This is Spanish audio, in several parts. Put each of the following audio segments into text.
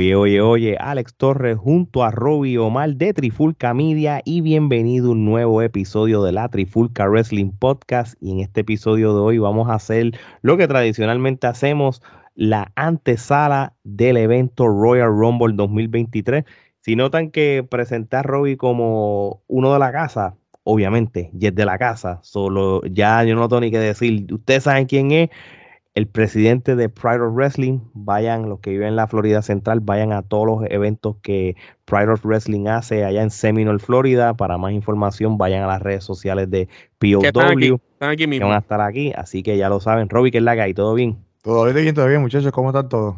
Oye, oye, oye, Alex Torres junto a Robbie Omar de Trifulca Media y bienvenido a un nuevo episodio de la Trifulca Wrestling Podcast. Y en este episodio de hoy vamos a hacer lo que tradicionalmente hacemos, la antesala del evento Royal Rumble 2023. Si notan que presenté a Robbie como uno de la casa, obviamente, y es de la casa, solo ya yo no tengo ni que decir, ustedes saben quién es el presidente de Pride of Wrestling, vayan, los que viven en la Florida Central, vayan a todos los eventos que Pride of Wrestling hace allá en Seminole, Florida. Para más información, vayan a las redes sociales de POW. Están aquí, están aquí que mismo. van a estar aquí, así que ya lo saben. Robbie, ¿qué es la que hay? ¿Todo bien? Todo bien, todo bien, muchachos, ¿cómo están todos?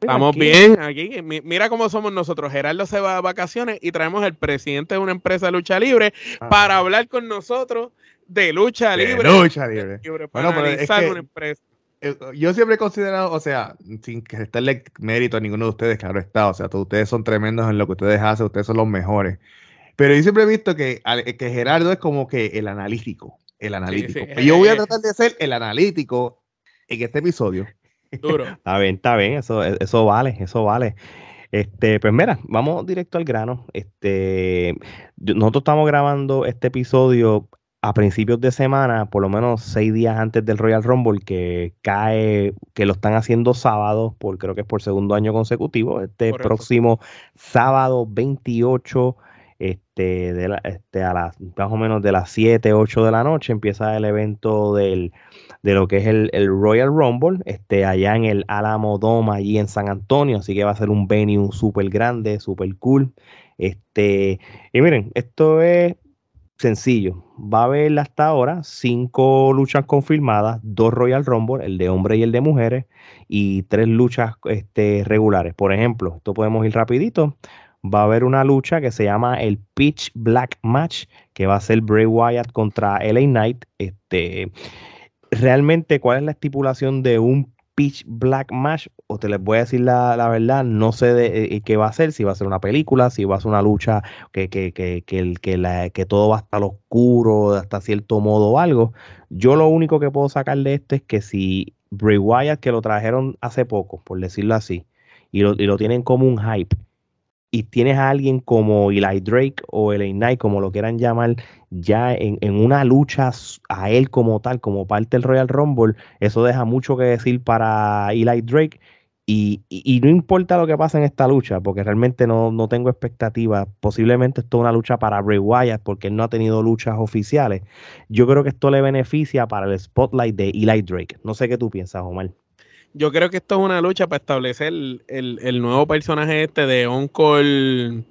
Estamos Aquí. bien aquí. Mi- Mira cómo somos nosotros. Gerardo se va a vacaciones y traemos al presidente de una empresa de lucha libre Ah. para hablar con nosotros de lucha De libre. lucha libre. Libre, para Bueno, pero es que- una empresa. Eh, Yo siempre he considerado, o sea, sin que restarle mérito a ninguno de ustedes, claro está, o sea, todos ustedes son tremendos en lo que ustedes hacen, ustedes son los mejores. Pero yo siempre he visto que, que Gerardo es como que el analítico, el analítico. sí. Pues yo voy a Eh. tratar de ser el analítico en este episodio. Duro. Está bien, está bien, eso, eso vale, eso vale. Este, pues mira, vamos directo al grano. Este, nosotros estamos grabando este episodio a principios de semana, por lo menos seis días antes del Royal Rumble, que cae, que lo están haciendo sábado, por creo que es por segundo año consecutivo. Este Correcto. próximo sábado 28, este, de la- este, a las más o menos de las 7, 8 de la noche, empieza el evento del de lo que es el, el Royal Rumble, este, allá en el Alamo Dome, allí en San Antonio, así que va a ser un venue súper grande, súper cool. Este, y miren, esto es sencillo. Va a haber hasta ahora cinco luchas confirmadas, dos Royal Rumble, el de hombres y el de mujeres, y tres luchas este, regulares. Por ejemplo, esto podemos ir rapidito. Va a haber una lucha que se llama el Pitch Black Match, que va a ser Bray Wyatt contra LA Knight. Este, realmente cuál es la estipulación de un pitch black match o te les voy a decir la, la verdad no sé de eh, qué va a ser si va a ser una película si va a ser una lucha que, que, que, que, que, que todo va a estar oscuro hasta cierto modo o algo. Yo lo único que puedo sacar de esto es que si Bray Wyatt que lo trajeron hace poco por decirlo así y lo, y lo tienen como un hype y tienes a alguien como Eli Drake o LA Knight, como lo quieran llamar, ya en, en una lucha a él como tal, como parte del Royal Rumble, eso deja mucho que decir para Eli Drake. Y, y- y no importa lo que pase en esta lucha, porque realmente no, no tengo expectativas. Posiblemente esto es una lucha para Bray Wyatt, porque él no ha tenido luchas oficiales. Yo creo que esto le beneficia para el spotlight de Eli Drake. No sé qué tú piensas, Omar. Yo creo que esto es una lucha para establecer el, el- el nuevo personaje este de Uncle.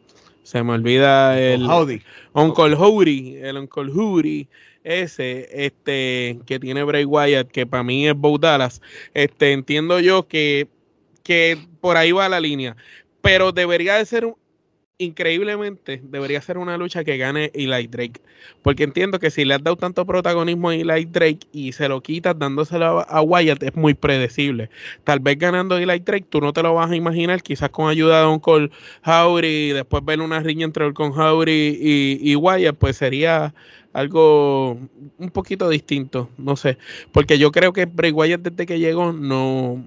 Se me olvida el. Howdy. Uncle Howdy, el Uncle Howdy, ese, este, que tiene Bray Wyatt, que para mí es Bo Dallas, este, entiendo yo que, que por ahí va la línea, pero debería de ser, un- increíblemente, debería ser una lucha que gane Eli Drake, porque entiendo que si le has dado tanto protagonismo a Eli Drake y se lo quitas dándoselo a, Wyatt, es muy predecible. Tal vez ganando Eli Drake, tú no te lo vas a imaginar, quizás con ayuda de Uncle Howdy y después ver una riña entre el con Howdy y, Wyatt, pues sería algo un poquito distinto, no sé, porque yo creo que Bray Wyatt desde que llegó no,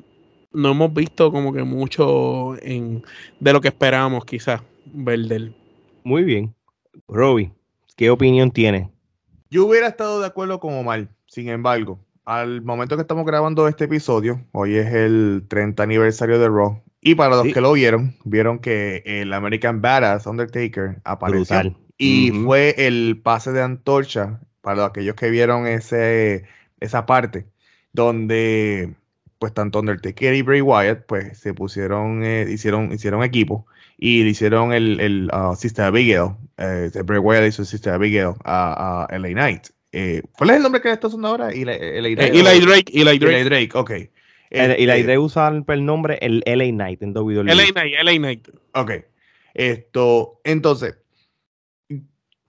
no hemos visto como que mucho de lo que esperábamos quizás ver de él. Muy bien. Robbie, ¿qué opinión tienes? Yo hubiera estado de acuerdo con Omar, sin embargo, al momento que estamos grabando este episodio, hoy es el 30 aniversario de Raw, y para los Sí. que lo vieron, vieron que el American Badass Undertaker apareció. Brutal. Y fue el pase de antorcha para aquellos que vieron ese, esa parte, donde pues tanto Undertaker y Bray Wyatt pues se pusieron, eh, hicieron, hicieron equipo y le hicieron el, el uh, Sister Abigail, eh, Bray Wyatt hizo Sister Abigail a, a LA Knight. Eh, ¿Cuál es el nombre que le está usando ahora? Eli, Eli Eh, Eli Drake, Eli Eli Drake. Drake, ok. El- y la Este, idea de usar el nombre el LA Knight en WWE. LA Knight, LA Knight. Ok. Esto, entonces,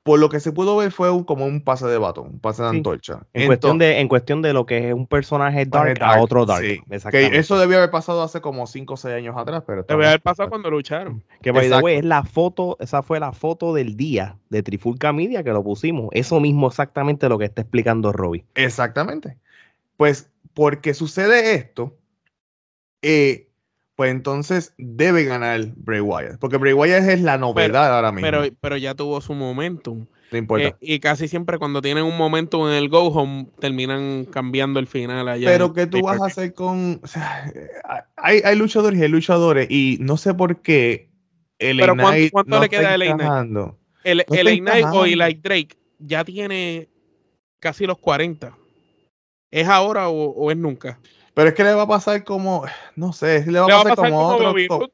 por lo que se pudo ver fue un- como un pase de batón, un pase de Sí. antorcha. En cuestión, de, en cuestión de lo que es un personaje dark, dark, a otro dark. sí. Que Exactamente. eso debió haber pasado hace como 5 o 6 años atrás, pero Debe haber pasado cuando lucharon. Que by the way, es la foto, esa fue la foto del día de Trifulca Media que lo pusimos. Eso mismo exactamente lo que está explicando Robbie. Exactamente. Pues porque sucede esto, eh, pues entonces debe ganar Bray Wyatt. Porque Bray Wyatt es la novedad ahora mismo. Pero, pero ya tuvo su momentum. no importa. Eh, y casi siempre cuando tienen un momentum en el go home, terminan cambiando el final allá. pero ¿qué tú vas a hacer con... o sea, hay, hay luchadores y hay luchadores y no sé por qué el Pero ¿cuánto- cuánto no le queda a LA Knight? El, No Knight o. Eli Drake ya tiene casi los 40. ¿Es ahora o, o es nunca? Pero es que le va a pasar como, no sé, le va a Le va a pasar, pasar como, como otro, Bobby co- Roode.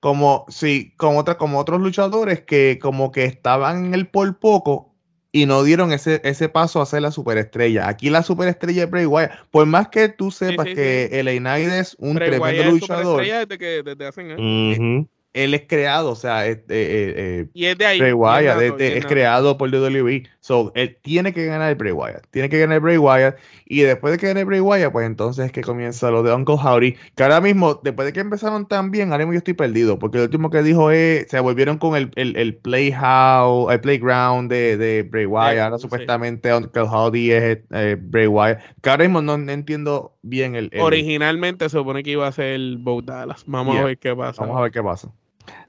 como, sí, como, otra, como otros luchadores que como que estaban en el por poco y no dieron ese, ese paso a ser la superestrella. Aquí la superestrella es Bray Wyatt. Por más que tú sepas sí, que sí. el Knight es un Bray tremendo Wyatt es luchador, superestrella desde, que, desde hace años. Ujú. Él es creado, o sea, es- eh, Y es de ahí. Bray Wyatt es, creado por WWE. So, él tiene que ganar Bray Wyatt. Tiene que ganar Bray Wyatt. Y después de que gane Bray Wyatt, pues entonces es que comienza lo de Uncle Howdy. Que ahora mismo, después de que empezaron tan bien, ahora mismo yo estoy perdido. Porque lo último que dijo es, se volvieron con el, el, el playhouse, el playground de, de Bray Wyatt. Ahora sí. supuestamente Uncle Howdy es eh, Bray Wyatt. Que ahora mismo no, no entiendo bien el... el- Originalmente se supone que iba a ser Bo Dallas. Vamos Yeah. a ver qué pasa. Vamos a ver qué pasa.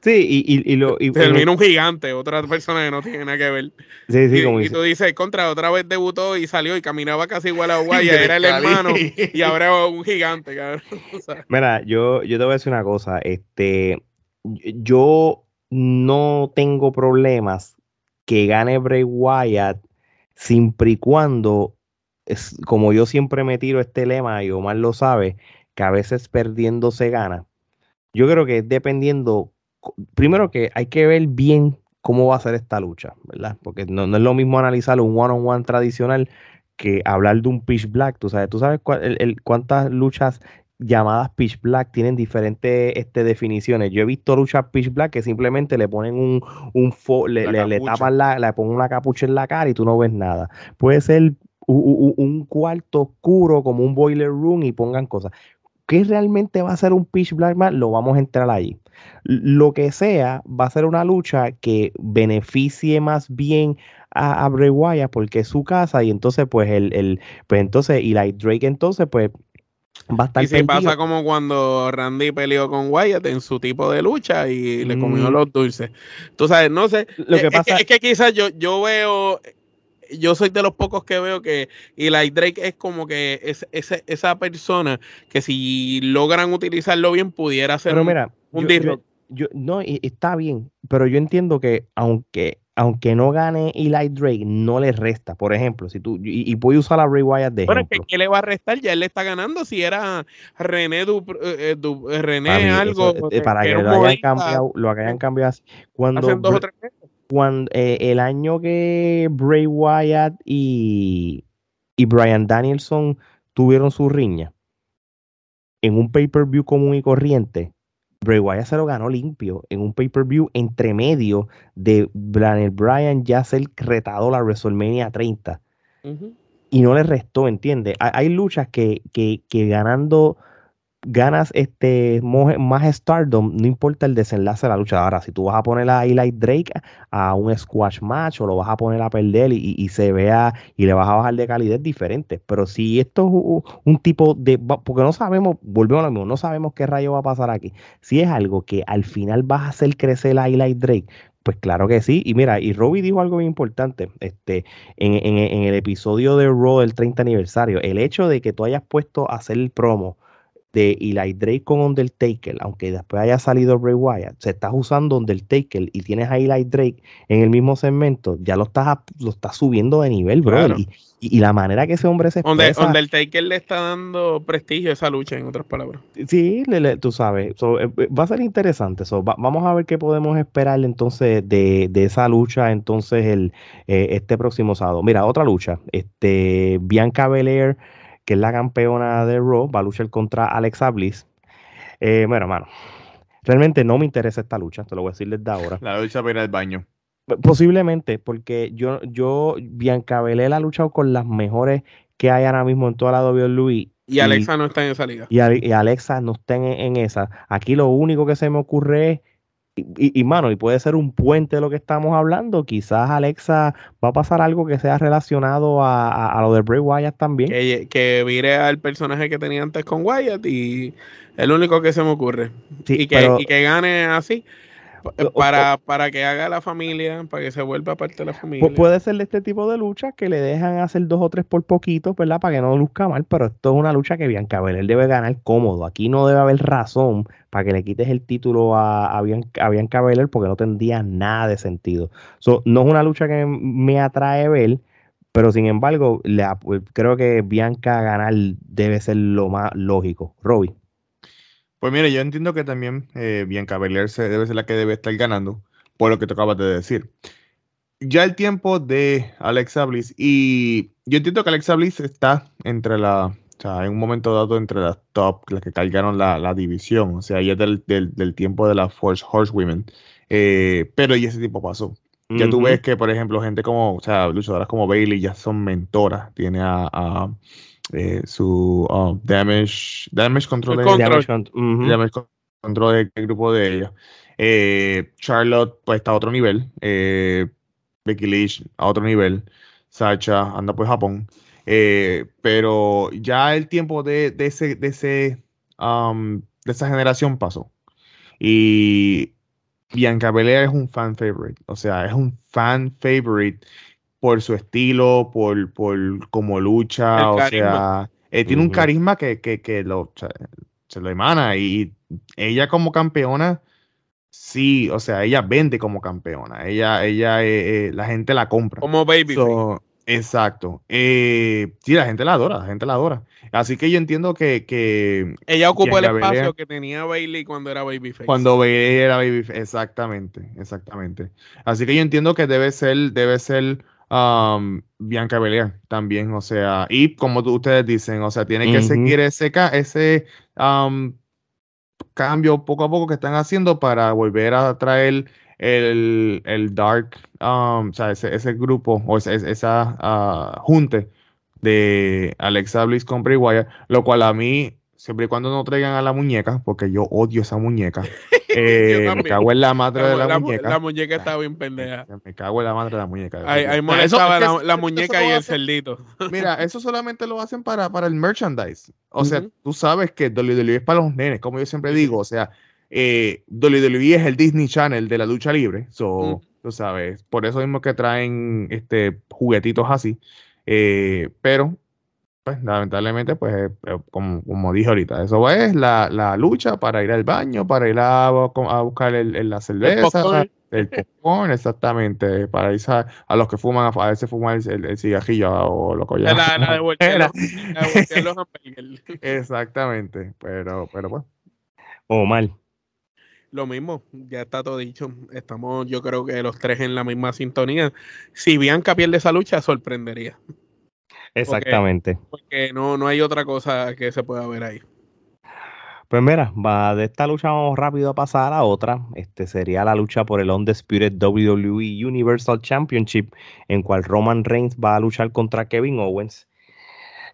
Sí, y, y, y lo. y- Termina un gigante, otra persona que no tiene nada que ver. sí, sí, y, como y dice. tú dices, contra, otra vez debutó y salió y caminaba casi igual a Guaya, era el hermano y ahora un gigante, cabrón. O sea, Mira, yo, yo te voy a decir una cosa. Este, yo no tengo problemas que gane Bray Wyatt siempre y cuando, es, como yo siempre me tiro este lema, y Omar lo sabe, que a veces perdiendo se gana. Yo creo que es dependiendo, primero que hay que ver bien cómo va a ser esta lucha, ¿verdad? Porque no, no es lo mismo analizar un one-on-one tradicional que hablar de un pitch black. Tú sabes, tú sabes cuál- el- el- cuántas luchas llamadas pitch black tienen diferentes este, definiciones. Yo he visto luchas pitch black que simplemente le ponen un, un fo- le, La le- tapan la, le ponen una capucha en la cara y tú no ves nada. Puede ser u- u- u- un cuarto oscuro como un boiler room y pongan cosas. ¿Qué realmente va a ser un pitch black match? Lo vamos a entrar allí. Lo que sea, va a ser una lucha que beneficie más bien a, a Bray Wyatt porque es su casa y entonces pues el, el pues entonces Eli Drake entonces pues va a estar y si perdido. pasa como cuando Randy peleó con Wyatt en su tipo de lucha y le comió Mm. los dulces. Tú sabes, no sé. Lo que es, pasa- es que quizás yo, yo veo, yo soy de los pocos que veo que Eli Drake es como que es, es- esa persona que si logran utilizarlo bien pudiera ser Pero mira, un yo- yo- yo- no, y- está bien, pero yo entiendo que aunque, aunque no gane Eli Drake, no le resta. Por ejemplo, si tú, y, y voy a usar a Bray Wyatt de que ejemplo. ¿qué le va a restar? Ya él le está ganando. Si era René, Du- eh, eh, Du- René Para mí, algo. eso, eh, para que lo hayan cambiado, lo hayan cambiado así. Cuando, hace dos o tres meses. Cuando eh, el año que Bray Wyatt y, y Brian Danielson tuvieron su riña en un pay-per-view común y corriente, Bray Wyatt se lo ganó limpio en un pay-per-view entre medio de Daniel Bryan ya ser retador a WrestleMania 30 Ujú. y no le restó, ¿entiendes? Hay, hay luchas que, que, que ganando ganas este más stardom, no importa el desenlace de la lucha. Ahora, si tú vas a poner a Eli Drake a un squash match o lo vas a poner a perder y, y se vea y le vas a bajar de calidad diferente. Pero si esto es un, tipo de, porque no sabemos, volvemos a lo mismo, no sabemos qué rayo va a pasar aquí. Si es algo que al final vas a hacer crecer a Eli Drake, pues claro que sí. Y mira, y Robbie dijo algo bien importante este, en, en- en el episodio de Raw del 30 aniversario. El hecho de que tú hayas puesto a hacer el promo de Eli Drake con Undertaker, aunque después haya salido Bray Wyatt, se estás usando Undertaker y tienes a Eli Drake en el mismo segmento, ya lo estás, lo estás subiendo de nivel, bro. Claro. Y, y- y la manera que ese hombre se expresa, Undertaker le está dando prestigio a esa lucha, en otras palabras. Sí, le- le- tú sabes, so, eh, eh, va a ser interesante. so, va- vamos a ver qué podemos esperar entonces de, de esa lucha entonces el, eh, este próximo sábado. Mira, otra lucha, este, Bianca Belair, que es la campeona de Raw, va a luchar contra Alexa Bliss. Eh, bueno, hermano, realmente no me interesa esta lucha, te lo voy a decir desde ahora. La lucha para ir al baño. Posiblemente, porque yo, yo, Bianca Belair ha luchado con las mejores que hay ahora mismo en toda la WWE. Y Alexa no está en esa liga. Y, Alexa no está en, esa. Aquí lo único que se me ocurre es y, mano, y puede ser un puente de lo que estamos hablando. Quizás Alexa va a pasar algo que sea relacionado a, lo de Bray Wyatt también. Que, que vire al personaje que tenía antes con Wyatt y es lo único que se me ocurre. y, que, y que gane así. Para, para que haga la familia, para que se vuelva parte de la familia. puede ser de este tipo de lucha que le dejan hacer dos o tres por poquito, ¿verdad? Para que no luzca mal, pero esto es una lucha que Bianca Belair debe ganar cómodo. Aquí no debe haber razón para que le quites el título a, a, Bianca, Belair porque no tendría nada de sentido. no es una lucha que me atrae ver, pero sin embargo, creo que Bianca ganar debe ser lo más lógico. Robbie. Pues mire, yo entiendo que también eh, Bianca Belair debe ser la que debe estar ganando, por lo que te acabas de decir. Ya el tiempo de Alexa Bliss, y yo entiendo que Alexa Bliss está entre la, o sea, en un momento dado entre las top, las que cargaron la, división, o sea, ya del, del, tiempo de la Force Horsewomen, eh, pero y ese tiempo pasó. Ya tú ves que, por ejemplo, gente como, o sea, luchadoras como Bailey ya son mentoras, tiene a eh, su oh, damage, damage control, de, damage, control del grupo de ella. Eh, Charlotte pues está a otro nivel. Eh, Becky Lynch a otro nivel. Sacha anda por Japón. pero ya el tiempo de, de ese, de ese um, de esa generación pasó. Y Bianca Belair es un fan favorite. O sea, es un fan favorite por su estilo, por, por cómo lucha, o sea, eh, tiene un carisma que, que, que lo, se lo emana y ella como campeona, sí, o sea, ella vende como campeona, ella, ella, eh, eh, la gente la compra. Como baby. exacto. sí, la gente la adora, la gente la adora. Así que yo entiendo que... que ella ocupó el espacio que tenía Bailey cuando era Babyface. Cuando Bailey era Babyface, exactamente, exactamente. Así que yo entiendo que debe ser, debe ser um, Bianca Belair también, o sea, y como ustedes dicen, o sea, tiene que seguir ese, ese um, cambio poco a poco que están haciendo para volver a traer el, el Dark, um, o sea, ese, ese, grupo o esa, esa uh, junte de Alexa Bliss con Bray Wyatt, lo cual a mí siempre y cuando no traigan a la muñeca, porque yo odio esa muñeca. Eh, me cago en la madre de la, muñeca. La muñeca está bien pendeja. Me cago en la madre de la muñeca. Ahí, molestaba la, muñeca y el cerdito. Mira, eso solamente lo hacen para, para el merchandise. O sea, tú sabes que WWE es para los nenes, como yo siempre digo. O sea, eh, WWE es el Disney Channel de la lucha libre. So, Tú sabes, por eso mismo que traen este juguetitos así. Eh, pero pues, lamentablemente, pues, eh, eh, como, dije ahorita, eso es la, lucha para ir al baño, para ir a, buscar el, la cerveza, el popcorn, exactamente, para ir a, los que fuman, a veces fuman el, cigajillo o lo que ya. La, la Exactamente, pero, pero pues. O mal. Lo mismo, ya está todo dicho. Estamos, yo creo que los tres en la misma sintonía. Si Bianca pierde esa lucha, sorprendería. Exactamente. Porque, no, no hay otra cosa que se pueda ver ahí. Pues mira, va de esta lucha vamos rápido a pasar a otra. Este sería la lucha por el Undisputed WWE Universal Championship, en cual Roman Reigns va a luchar contra Kevin Owens.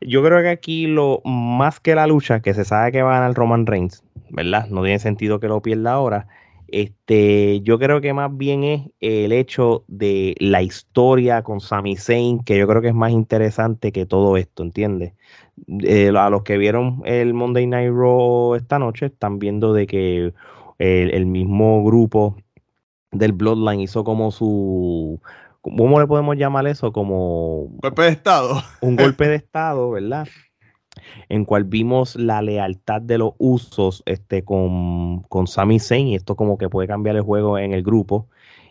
Yo creo que aquí lo más que la lucha, que se sabe que va a ganar Roman Reigns, ¿verdad? No tiene sentido que lo pierda ahora. Este, yo creo que más bien es el hecho de la historia con Sami Zayn, que yo creo que es más interesante que todo esto, ¿entiendes? Eh, a los que vieron el Monday Night Raw esta noche, están viendo de que el, mismo grupo del Bloodline hizo como su ¿cómo le podemos llamar eso? Como golpe de estado. Un golpe de estado, ¿verdad? En cual vimos la lealtad de los usos este, con, con Sami Zayn, y esto como que puede cambiar el juego en el grupo,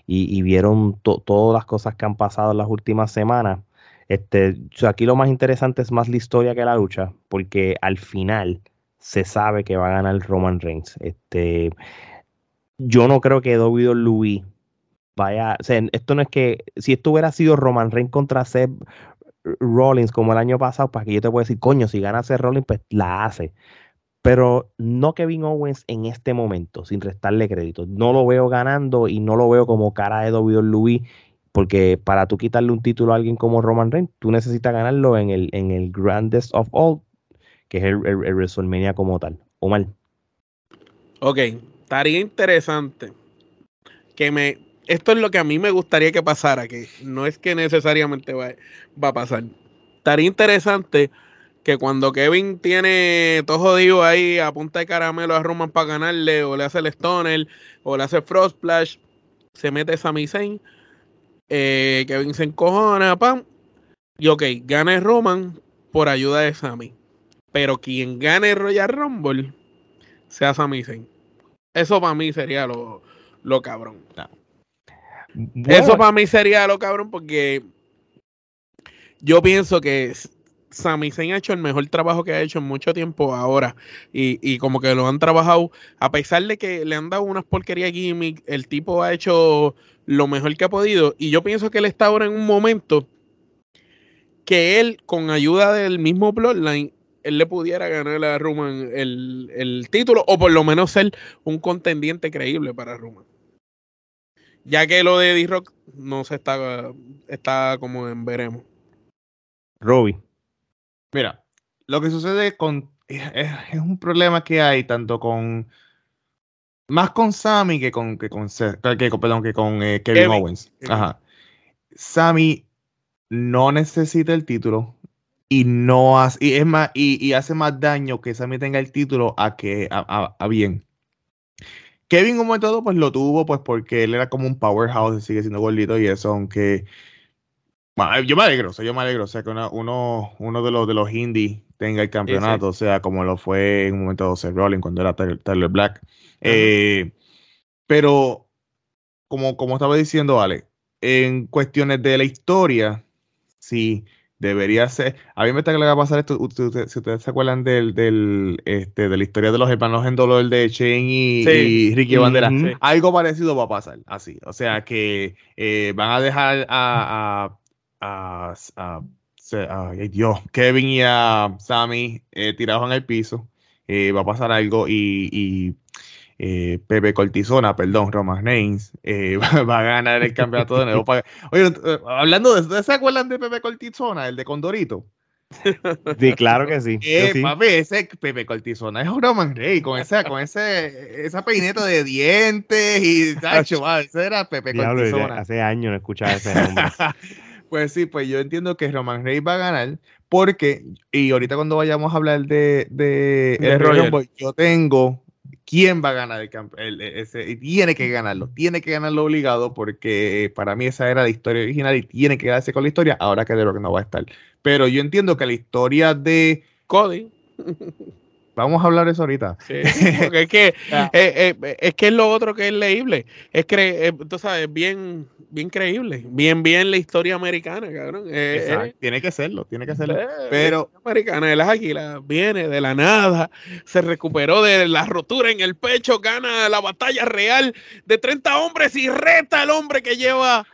y, vieron todas las cosas que han pasado en las últimas semanas. Este, aquí lo más interesante es más la historia que la lucha, porque al final se sabe que va a ganar Roman Reigns. Este, yo no creo que Louis vaya, o sea, esto no es que si esto hubiera sido Roman Reigns contra Seth Rollins como el año pasado, para que yo te pueda decir, coño, si gana Seth Rollins, pues la hace. pero no Kevin Owens en este momento, sin restarle crédito. No lo veo ganando y no lo veo como cara de WWE, porque para tú quitarle un título a alguien como Roman Reigns, tú necesitas ganarlo en el, en el Grandest of All, que es el, el, WrestleMania como tal. O mal. Ok, estaría interesante que me. Esto es lo que a mí me gustaría que pasara, que no es que necesariamente va, va a pasar. Estaría interesante que cuando Kevin tiene todo jodido ahí a punta de caramelo a Roman para ganarle, o le hace el Stoner, o le hace Frost Splash, se mete Sami Zayn, eh, Kevin se encojona, pam, y ok, gana Roman por ayuda de Sami. Pero quien gane Royal Rumble sea Sami Zayn. Eso para mí sería lo, lo cabrón. Eso para mí sería lo cabrón porque yo pienso que Sami Zayn ha hecho el mejor trabajo que ha hecho en mucho tiempo ahora. Y, como que lo han trabajado, a pesar de que le han dado unas porquerías gimmick, el tipo ha hecho lo mejor que ha podido. Y yo pienso que él está ahora en un momento que él, con ayuda del mismo Bloodline, él le pudiera ganar a Roman el, el título, o por lo menos ser un contendiente creíble para Roman. Ya que lo de D-Rock no se está, está como en veremos. Robbie. Mira, lo que sucede con. Es, un problema que hay tanto con. Más con Sammy que con. Que con, que, perdón, que con eh, Kevin, Owens. Ajá. Sammy no necesita el título y no hace. Y es más, y, hace más daño que Sammy tenga el título a que. a, a bien. Kevin, como todo, pues lo tuvo, pues porque él era como un powerhouse, sigue siendo gordito y eso, aunque yo me alegro, o sea, yo me alegro, o sea, que uno, uno de los de los indies tenga el campeonato, o sea, como lo fue en un momento de Seth Rollins cuando era Tyler, Black. Eh, pero, como, como estaba diciendo Ale, en cuestiones de la historia, sí, debería ser. A mí me está que le va a pasar esto. si ustedes se acuerdan del, del, este, de la historia de los hermanos en dolor de Shane y, Ricky Bandera, algo parecido va a pasar, así. O sea que eh, van a dejar a a, Dios, Kevin y a Sammy eh, tirados en el piso. Eh, va a pasar algo y, eh, Pepe Cortisona, perdón, Roman Reigns, va, a ganar el campeonato de nuevo. Oye, hablando de eso, ¿se acuerdan de Pepe Cortisona, el de Condorito? Sí, claro que sí. Papi, ese Pepe Cortisona es Roman Reigns, con esa, con ese, esa peineta de dientes y tacho, ese era Pepe Cortisona. Hace años no escuchaba ese nombre. Pues sí, pues yo entiendo que Roman Reigns va a ganar porque, y ahorita cuando vayamos a hablar de, de, el yo tengo quién va a ganar el campeón. Ese, tiene que ganarlo, tiene que ganarlo obligado porque para mí esa era la historia original y tiene que quedarse con la historia ahora que de lo que no va a estar. Pero yo entiendo que la historia de Cody. Vamos a hablar de eso ahorita. Sí, porque es que, eh, eh, es que es lo otro que es leíble. Es que, eh, tú sabes, bien, bien creíble. Bien, bien la historia americana, cabrón. tiene que serlo, tiene que serlo. Pero. Americana de las águilas viene de la nada, se recuperó de la rotura en el pecho, gana la batalla real de 30 hombres y reta al hombre que lleva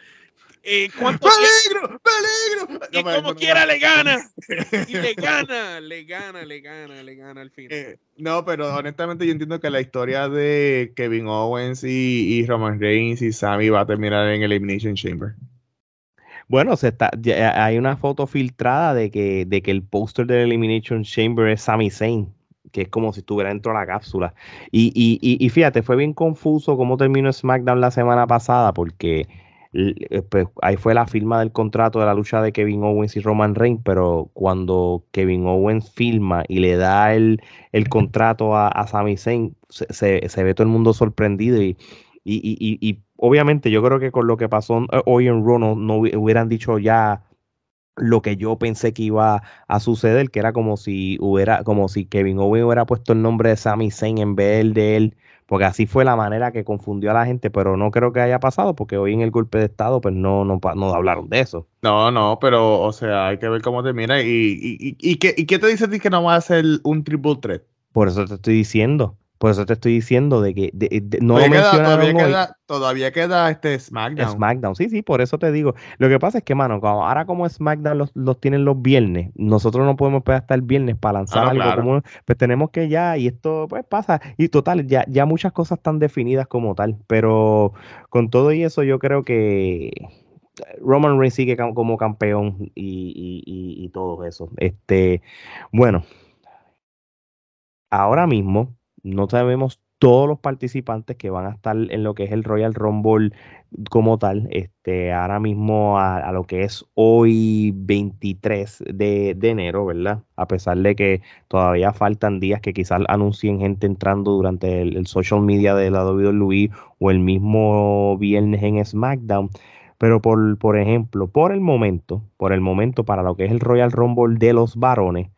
eh, ¡Peligro! ¡Peligro! Y como quiera le gana. Y le gana, le gana, le gana, le gana al final. Eh, no, pero honestamente yo entiendo que la historia de Kevin Owens y, Roman Reigns y Sammy va a terminar en Elimination Chamber. Bueno, se está, hay una foto filtrada de que, de que el póster del Elimination Chamber es Sami Zayn que es como si estuviera dentro de la cápsula. Y, y, y, y fíjate, fue bien confuso cómo terminó SmackDown la semana pasada, porque eh, pues ahí fue la firma del contrato de la lucha de Kevin Owens y Roman Reigns, pero cuando Kevin Owens firma y le da el, el contrato a, a Sami Zayn, se, se, ve todo el mundo sorprendido y, y, y, obviamente yo creo que con lo que pasó eh, hoy en Raw no, hubieran dicho ya lo que yo pensé que iba a suceder, que era como si hubiera, como si Kevin Owens hubiera puesto el nombre de Sami Zayn en vez de él porque así fue la manera que confundió a la gente, pero no creo que haya pasado, porque hoy en el golpe de Estado, pues no, no, no hablaron de eso. No, no, pero, o sea, hay que ver cómo termina. ¿Y, y, y, qué, y qué te dice a ti que no va a ser un triple threat? Por eso te estoy diciendo Por eso te estoy diciendo de que de, de, no todavía, queda, todavía, queda, todavía queda este SmackDown. SmackDown, sí, sí, por eso te digo. Lo que pasa es que, mano, como- ahora como SmackDown los, los tienen los viernes, nosotros no podemos esperar hasta el viernes para lanzar Ah, no, algo claro. como, pues tenemos que ya, y esto pues pasa, y total, ya, ya muchas cosas están definidas como tal, pero con todo y eso yo creo que Roman Reigns sigue como campeón y, y, y, y todo eso. Este, bueno, ahora mismo no sabemos todos los participantes que van a estar en lo que es el Royal Rumble como tal, este, ahora mismo a, lo que es hoy 23 de, enero, ¿verdad? A pesar de que todavía faltan días que quizás anuncien gente entrando durante el, el social media de la WWE o el mismo viernes en SmackDown. Pero por, por ejemplo, por el momento, por el momento, para lo que es el Royal Rumble de los varones,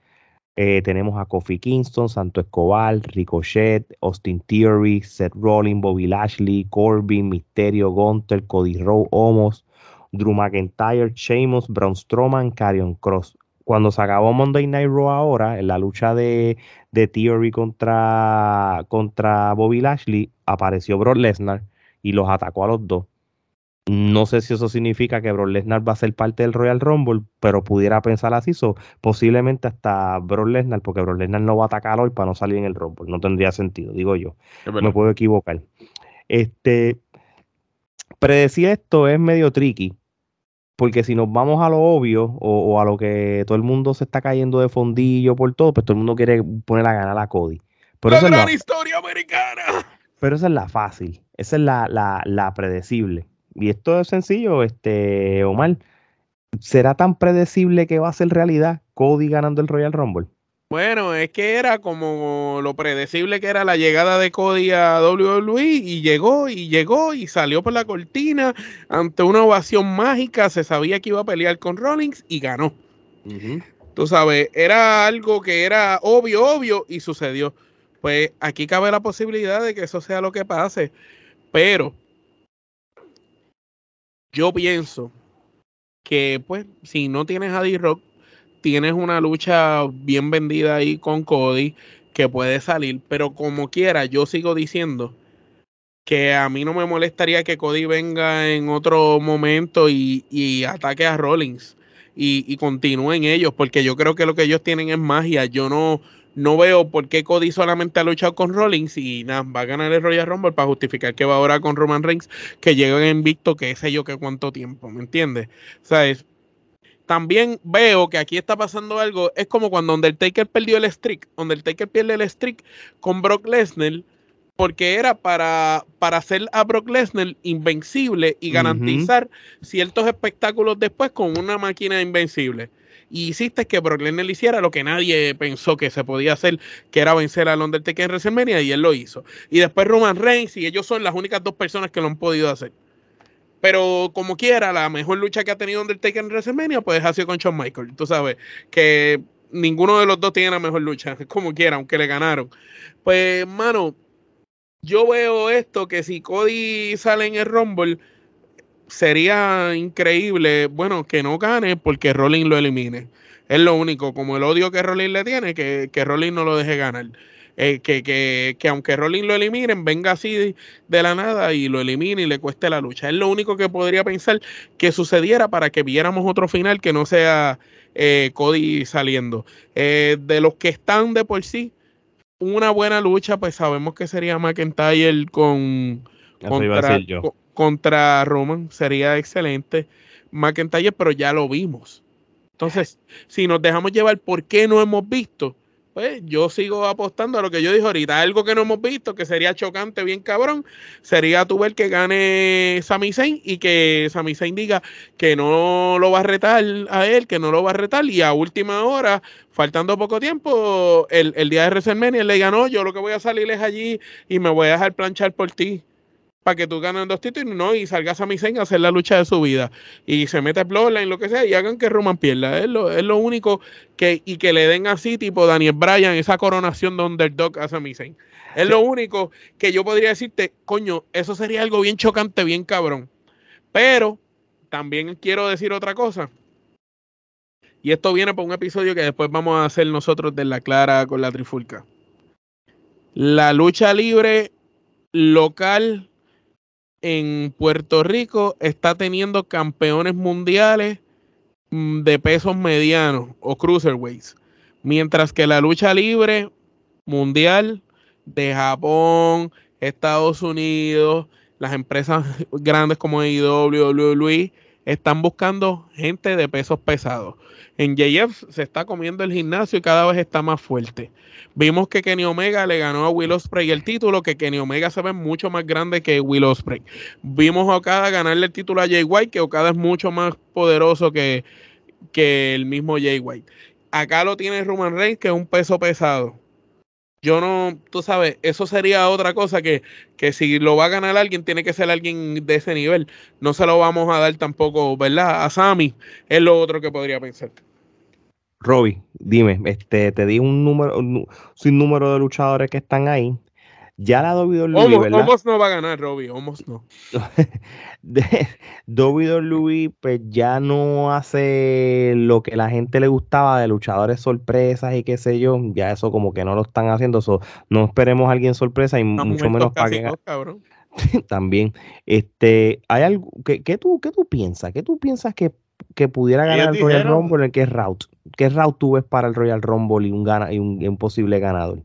eh, tenemos a Kofi Kingston, Santo Escobar, Ricochet, Austin Theory, Seth Rollins, Bobby Lashley, Corbin, Misterio, Gunter, Cody Rhodes, Omos, Drew McIntyre, Sheamus, Braun Strowman, Karrion Cross. Cuando se acabó Monday Night Raw ahora, en la lucha de, de Theory contra, contra Bobby Lashley, apareció Brock Lesnar y los atacó a los dos. No sé si eso significa que Brock Lesnar va a ser parte del Royal Rumble, pero pudiera pensar así, so, posiblemente hasta Brock Lesnar, porque Brock Lesnar no va a atacar hoy para no salir en el Rumble, no tendría sentido, digo yo, me puedo equivocar. Este, predecir esto es medio tricky, porque si nos vamos a lo obvio o, o a lo que todo el mundo se está cayendo de fondillo por todo, pues todo el mundo quiere poner a ganar a Cody. Pero la es gran la- historia americana. pero esa es la fácil, esa es la, la, la predecible. Y esto es sencillo, este, Omar. ¿Será tan predecible que va a ser realidad Cody ganando el Royal Rumble? Bueno, es que era como lo predecible que era la llegada de Cody a WWE y llegó y llegó y salió por la cortina ante una ovación mágica, se sabía que iba a pelear con Rollins y ganó. Tú sabes, era algo que era obvio, obvio y sucedió. Pues aquí cabe la posibilidad de que eso sea lo que pase, pero yo pienso que pues si no tienes a D-Rock, tienes una lucha bien vendida ahí con Cody que puede salir, pero como quiera, yo sigo diciendo que a mí no me molestaría que Cody venga en otro momento y, y ataque a Rollins y, y continúen ellos, porque yo creo que lo que ellos tienen es magia. Yo no, no veo por qué Cody solamente ha luchado con Rollins y nada, va a ganar el Royal Rumble para justificar que va ahora con Roman Reigns, que llega invicto, que sé yo que cuánto tiempo, ¿me entiendes? ¿Sabes? También veo que aquí está pasando algo, es como cuando Undertaker perdió el streak, Undertaker pierde el streak con Brock Lesnar, porque era para, para hacer a Brock Lesnar invencible y garantizar ciertos espectáculos después con una máquina invencible. Y hiciste que Brock Lesnar hiciera lo que nadie pensó que se podía hacer, que era vencer al Undertaker en WrestleMania, y él lo hizo. Y después Roman Reigns, y ellos son las únicas dos personas que lo han podido hacer. Pero como quiera, la mejor lucha que ha tenido Undertaker en WrestleMania, pues ha sido con Shawn Michaels. Tú sabes que ninguno de los dos tiene la mejor lucha, como quiera, aunque le ganaron. Pues, mano, yo veo esto que si Cody sale en el Rumble, sería increíble, bueno, que no gane porque Rollins lo elimine. Es lo único, como el odio que Rollins le tiene, que, que Rollins no lo deje ganar. Eh, que, que, que aunque Rollins lo eliminen, venga así de, de la nada y lo elimine y le cueste la lucha. Es lo único que podría pensar que sucediera para que viéramos otro final que no sea eh, Cody saliendo. Eh, de los que están de por sí, una buena lucha, pues sabemos que sería McIntyre con Eso iba a contra, decir yo. co- contra Roman, sería excelente. McIntyre, pero ya lo vimos. Entonces, si nos dejamos llevar, ¿por qué no hemos visto? Pues yo sigo apostando a lo que yo dije ahorita. Algo que no hemos visto, que sería chocante, bien cabrón, sería tú ver que gane Sami Zayn y que Sami Zayn diga que no lo va a retar a él, que no lo va a retar y a última hora, faltando poco tiempo, el, el día de WrestleMania, él le diga, no, yo lo que voy a salir es allí y me voy a dejar planchar por ti para que tú ganes dos títulos no, y salgas a mi a hacer la lucha de su vida y se meta Bloodline, lo que sea, y hagan que Roman pierda. Es lo, es lo único que, y que le den así, tipo Daniel Bryan, esa coronación de underdog a Sami Zayn. Es lo único que yo podría decirte, coño, eso sería algo bien chocante, bien cabrón. Pero también quiero decir otra cosa. Y esto viene por un episodio que después vamos a hacer nosotros de la clara con la trifulca. La lucha libre local en Puerto Rico está teniendo campeones mundiales mm, de pesos medianos o cruiserweights, mientras que la lucha libre mundial de Japón, Estados Unidos, las empresas grandes como WWE, están buscando gente de pesos pesados. En JF se está comiendo el gimnasio y cada vez está más fuerte. Vimos que Kenny Omega le ganó a Will Ospreay el título, que Kenny Omega se ve mucho más grande que Will Ospreay. Vimos a Okada ganarle el título a Jay White, que Okada es mucho más poderoso que, que el mismo Jay White. Acá lo tiene Roman Reigns, que es un peso pesado yo no, tú sabes, eso sería otra cosa que, que si lo va a ganar alguien, tiene que ser alguien de ese nivel. No se lo vamos a dar tampoco, ¿verdad? A Sammy es lo otro que podría pensar. Robbie, dime, este, te di un número, un, sin número de luchadores que están ahí. Ya la WWE, ¿verdad? Homos no va a ganar, Robbie, Homos no. WWE pues ya no hace lo que la gente le gustaba de luchadores sorpresas y qué sé yo, ya eso como que no lo están haciendo, no esperemos a alguien sorpresa y mucho menos para que también este hay algo que, tú qué tú piensas, qué tú piensas que, pudiera ganar el Royal Rumble en qué route, qué route tú ves para el Royal Rumble y un gana y un posible ganador.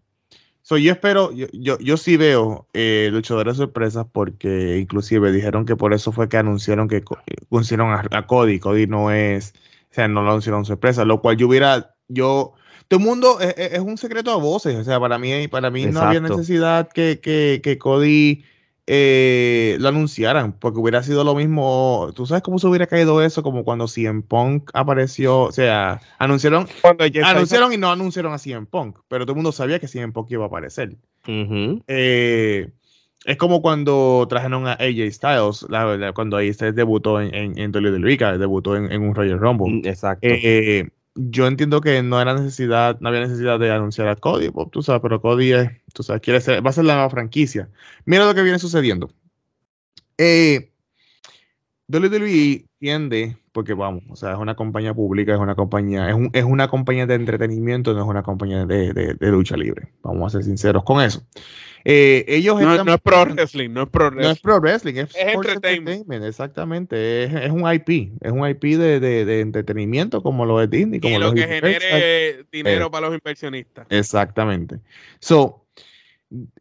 So, yo espero, yo, yo, yo sí veo eh, luchadores sorpresas porque inclusive dijeron que por eso fue que anunciaron que pusieron a, Cody. Cody no es, o sea, no lo anunciaron sorpresa, lo cual yo hubiera, yo, todo el mundo es, es un secreto a voces, o sea, para mí, para mí no había necesidad que, que, que Cody eh, lo anunciaran, porque hubiera sido lo mismo. ¿Tú sabes cómo se hubiera caído eso? Como cuando CM Punk apareció, o sea, anunciaron, anunciaron y no anunciaron a CM Punk, pero todo el mundo sabía que CM Punk iba a aparecer. Eh, es como cuando trajeron a AJ Styles, la, cuando AJ Styles debutó en, en, en WWE, debutó en, un Royal Rumble. Mm, exacto. Eh, yo entiendo que no era necesidad, no había necesidad de anunciar a Cody, pues, tú sabes, pero Cody es, tú sabes, quiere ser, va a ser la nueva franquicia. Mira lo que viene sucediendo. Eh, WWE tiende, porque vamos, o sea, es una compañía pública, es una compañía, es, es una compañía de entretenimiento, no es una compañía de, de, lucha libre. Vamos a ser sinceros con eso. Eh, ellos no, no, es pro wrestling, no es pro wrestling. No es pro wrestling, es, entertainment. Exactamente, es, es, un IP, es un IP de, de, entretenimiento como lo de Disney. Como y lo que genere dinero para los inversionistas. Exactamente. So,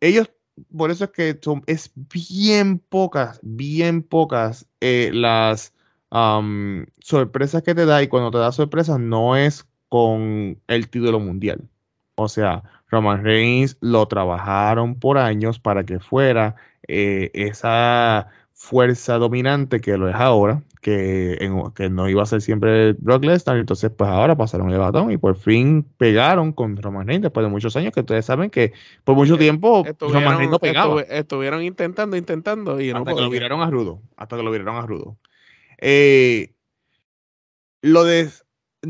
ellos por eso es que son, es bien pocas, bien pocas eh, las sorpresas que te da y cuando te da sorpresas no es con el título mundial. O sea, Roman Reigns lo trabajaron por años para que fuera eh, esa fuerza dominante que lo es ahora, que, que no iba a ser siempre Brock Lesnar, entonces pues ahora pasaron el batón y por fin pegaron con Roman Reigns después de muchos años que ustedes saben que por mucho tiempo Roman Reigns no pegaba. estuvieron intentando, intentando y hasta que lo viraron a rudo, hasta que lo viraron a rudo. Eh, lo de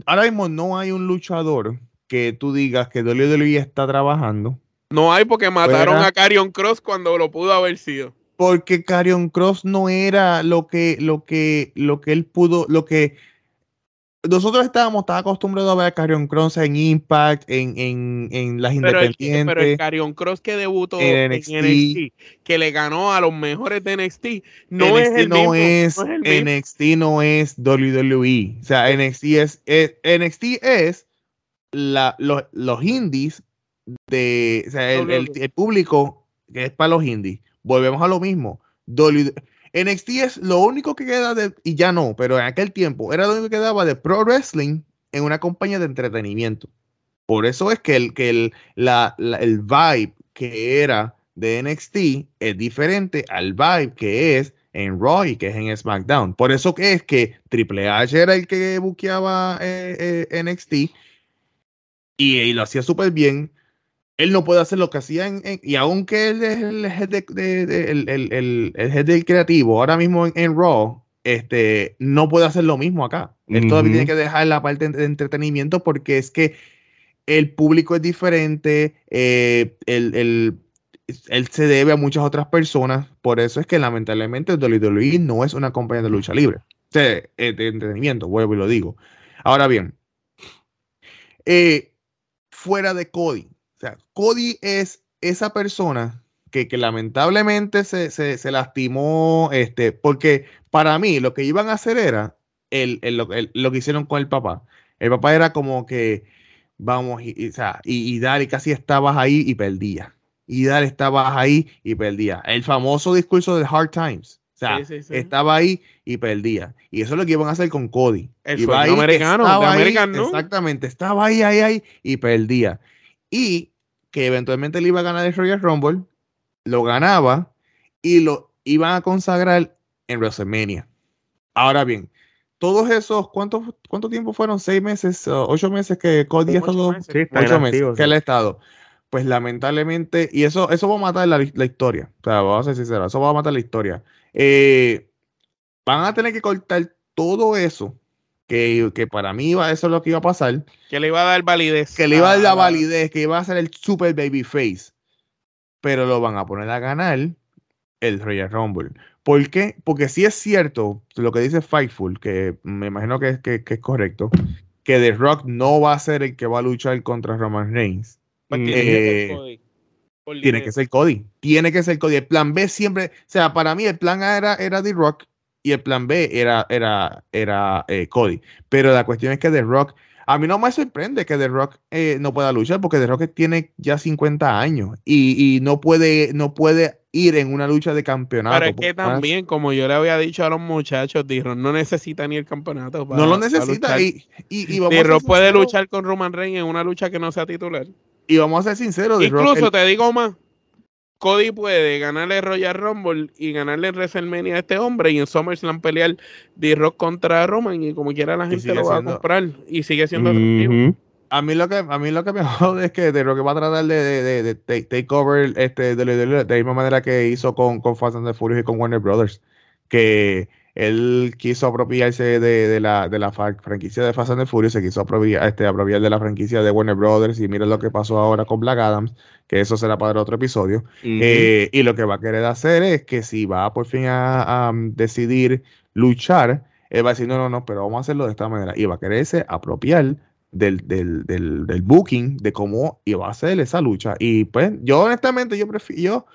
ahora mismo no hay un luchador que tú digas que WWE está trabajando. No hay porque mataron a Carion Cross cuando lo pudo haber sido porque Carion Cross no era lo que, lo que, lo que él pudo, lo que nosotros estábamos tan acostumbrados a ver a Carion Cross en Impact, en, en, en las independientes. pero el Carion Cross que debutó en NXT, que le ganó a los mejores de NXT, no es el no Es, NXT no es WWE. O sea, NXT es, NXT es la, los, los indies de, o sea, el, el público que es para los indies volvemos a lo mismo. NXT es lo único que queda de, y ya no, pero en aquel tiempo era lo único que quedaba de pro wrestling en una compañía de entretenimiento. Por eso es que el, que el, la, el vibe que era de NXT es diferente al vibe que es en Raw y que es en SmackDown. Por eso que es que Triple H era el que buqueaba eh, eh, NXT y, y, lo hacía súper bien él no puede hacer lo que hacía en, y aunque él es el head, de, el, el, el, del creativo, ahora mismo en, Raw, este, no puede hacer lo mismo acá. Él todavía tiene que dejar la parte de entretenimiento porque es que el público es diferente, eh, él se debe a muchas otras personas, por eso es que lamentablemente WWE no es una compañía de lucha libre, de, eh, de entretenimiento, vuelvo y lo digo. Ahora bien, eh, fuera de Cody, o sea, Cody es esa persona que, que lamentablemente se, se, se, lastimó, este, porque para mí lo que iban a hacer era el, el, lo, lo, que hicieron con el papá. El papá era como que, vamos, y, y, o sea, y, y Dale casi estabas ahí y perdía. Y Dale estabas ahí y perdía. El famoso discurso de Hard Times. O sea, sí, sí, sí. estaba ahí y perdía. Y eso es lo que iban a hacer con Cody. El iba ahí, americano, estaba ahí, americano. Exactamente, estaba ahí, ahí, ahí y perdía. Y que eventualmente le iba a ganar el Royal Rumble, lo ganaba y lo iban a consagrar en WrestleMania. Ahora bien, todos esos, ¿cuántos, ¿cuánto tiempo fueron? ¿Seis meses? ¿Ocho meses que Cody ha estado? meses. Sí, ocho meses que él ha estado. Pues lamentablemente, y eso, eso va a matar la, la historia. O sea, vamos a ser sinceros, eso va a matar la historia. Eh, van a tener que cortar todo eso. Que, que, para mí iba, eso es lo que iba a pasar. Que le iba a dar validez. Que le iba a dar la validez, que iba a ser el super baby face. Pero lo van a poner a ganar el Royal Rumble. ¿Por qué? Porque sí es cierto lo que dice Fightful, que me imagino que, que, que es correcto, que The Rock no va a ser el que va a luchar contra Roman Reigns. Eh, tiene que ser Cody. Tiene que ser Cody. El plan B siempre, o sea, para mí el plan A era, era The Rock y el plan B era, era, era eh, Cody. Pero la cuestión es que The Rock, a mí no me sorprende que The Rock eh, no pueda luchar porque The Rock tiene ya 50 años y, y, no, puede, no puede ir en una lucha de campeonato. Pero es que también, como yo le había dicho a los muchachos, D-Rock no necesita ni el campeonato. Para, no lo necesita y, y, y D-Rock puede luchar con Roman Reigns en una lucha que no sea titular. Y vamos a ser sinceros. Incluso te digo más. Cody puede ganarle Royal Rumble y ganarle WrestleMania a este hombre y en SummerSlam pelear D-Rock contra Roman y como quiera la gente lo va siendo... a comprar y sigue siendo atractivo. Mm -hmm. A mí lo que a mí lo que me jode es que de lo que va a tratar de, de, de, de take, take, over este de, de, la misma manera que hizo con, con Fast and the Furious y con Warner Brothers que él quiso apropiarse de, de, la, de la franquicia de Fast and the Furious, se quiso apropiar, este, apropiar de la franquicia de Warner Brothers y mira lo que pasó ahora con Black Adams, que eso será para otro episodio. Uh -huh. eh, y lo que va a querer hacer es que si va por fin a, a um, decidir luchar, él va a decir, no, no, no, pero vamos a hacerlo de esta manera. Y va a quererse apropiar del, del, del, del booking, de cómo iba a hacer esa lucha. Y pues yo honestamente, yo prefiero, yo,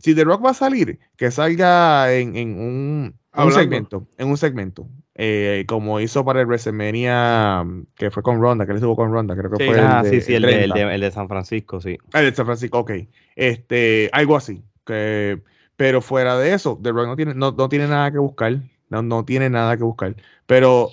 si The Rock va a salir, que salga en, en un un segmento, en un segmento, eh, como hizo para el WrestleMania que fue con Ronda, que él estuvo con Ronda, creo que sí, fue ah, el de, sí, sí, el, el, de, el, de, el, de, San Francisco, sí. El de San Francisco, ok. Este, algo así. Que, pero fuera de eso, The Rock no tiene, no, no tiene nada que buscar. No, no tiene nada que buscar. Pero,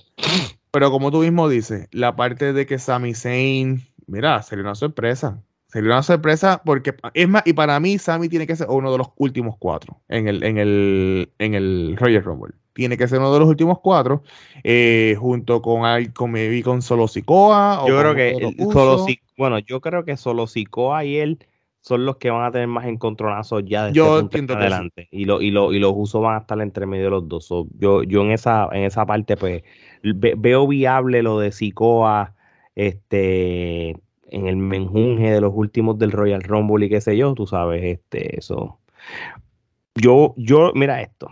pero como tú mismo dices, la parte de que Sami Zayn, mira, sería una sorpresa. Sería una sorpresa porque es más, y para mí Sammy tiene que ser uno de los últimos cuatro en el, en el, en el Royal Rumble. Tiene que ser uno de los últimos cuatro, eh, junto con, con, maybe con Solo Sikoa. Yo creo que el, Solo bueno, yo creo que Solo Sikoa y él son los que van a tener más encontronazos ya desde yo este punto adelante. Sí. Y, lo, y, lo, y los usos van a estar entre medio de los dos. So, yo, yo en esa, en esa parte, pues, ve, veo viable lo de Sikoa, este en el menjunje de los últimos del Royal Rumble y qué sé yo, tú sabes, este, eso. Yo, yo, mira esto.